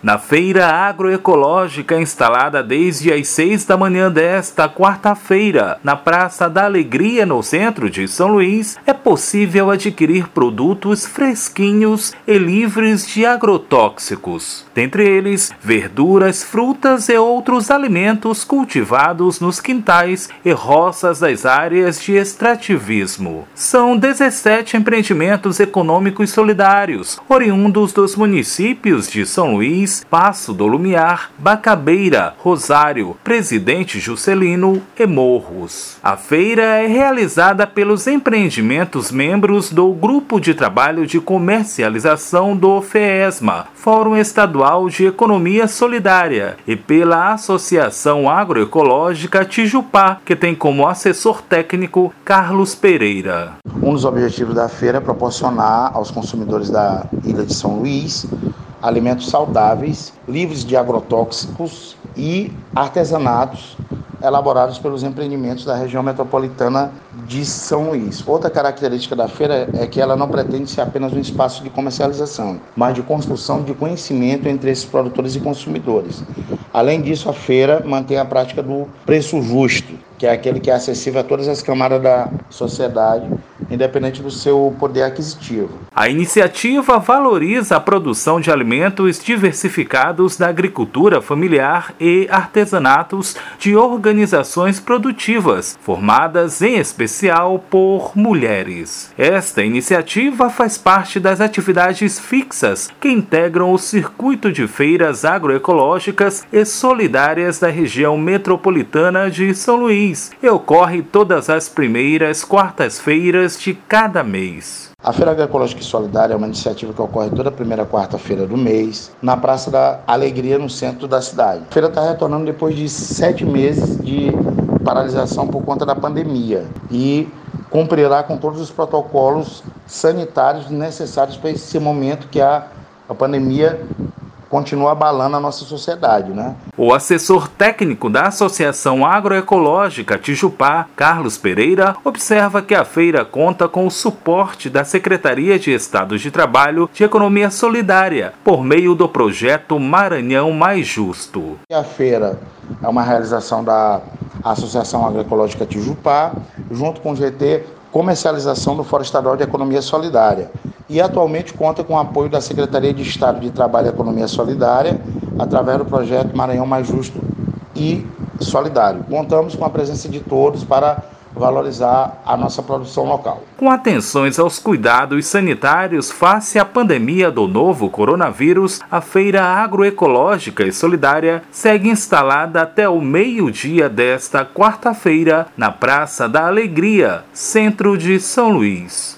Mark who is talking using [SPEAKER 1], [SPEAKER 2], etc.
[SPEAKER 1] Na feira agroecológica instalada desde as seis da manhã desta quarta-feira, na Praça da Alegria, no centro de São Luís, é possível adquirir produtos fresquinhos e livres de agrotóxicos. Dentre eles, verduras, frutas e outros alimentos cultivados nos quintais e roças das áreas de extrativismo. São 17 empreendimentos econômicos solidários, oriundos dos municípios de São Luís Passo do Lumiar, Bacabeira, Rosário, Presidente Juscelino e Morros. A feira é realizada pelos empreendimentos membros do Grupo de Trabalho de Comercialização do FESMA, Fórum Estadual de Economia Solidária, e pela Associação Agroecológica Tijupá, que tem como assessor técnico Carlos Pereira.
[SPEAKER 2] Um dos objetivos da feira é proporcionar aos consumidores da Ilha de São Luís alimentos saudáveis, livres de agrotóxicos e artesanatos elaborados pelos empreendimentos da região metropolitana de São Luís. Outra característica da feira é que ela não pretende ser apenas um espaço de comercialização, mas de construção de conhecimento entre esses produtores e consumidores. Além disso, a feira mantém a prática do preço justo, que é aquele que é acessível a todas as camadas da sociedade independente do seu poder aquisitivo.
[SPEAKER 1] A iniciativa valoriza a produção de alimentos diversificados da agricultura familiar e artesanatos de organizações produtivas, formadas em especial por mulheres. Esta iniciativa faz parte das atividades fixas que integram o circuito de feiras agroecológicas e solidárias da região metropolitana de São Luís e ocorre todas as primeiras quartas-feiras cada mês.
[SPEAKER 2] A Feira Agroecológica e Solidária é uma iniciativa que ocorre toda primeira quarta-feira do mês, na Praça da Alegria, no centro da cidade. A feira está retornando depois de sete meses de paralisação por conta da pandemia e cumprirá com todos os protocolos sanitários necessários para esse momento que a, a pandemia continua abalando a nossa sociedade, né?
[SPEAKER 1] O assessor técnico da Associação Agroecológica Tijupá, Carlos Pereira, observa que a feira conta com o suporte da Secretaria de Estado de Trabalho de Economia Solidária, por meio do projeto Maranhão Mais Justo.
[SPEAKER 2] A feira é uma realização da Associação Agroecológica Tijupá, junto com o GT Comercialização do Fórum Estadual de Economia Solidária e atualmente conta com o apoio da Secretaria de Estado de Trabalho e Economia Solidária, através do projeto Maranhão Mais Justo e Solidário. Contamos com a presença de todos para valorizar a nossa produção local.
[SPEAKER 1] Com atenções aos cuidados sanitários face à pandemia do novo coronavírus, a Feira Agroecológica e Solidária segue instalada até o meio-dia desta quarta-feira na Praça da Alegria, centro de São Luís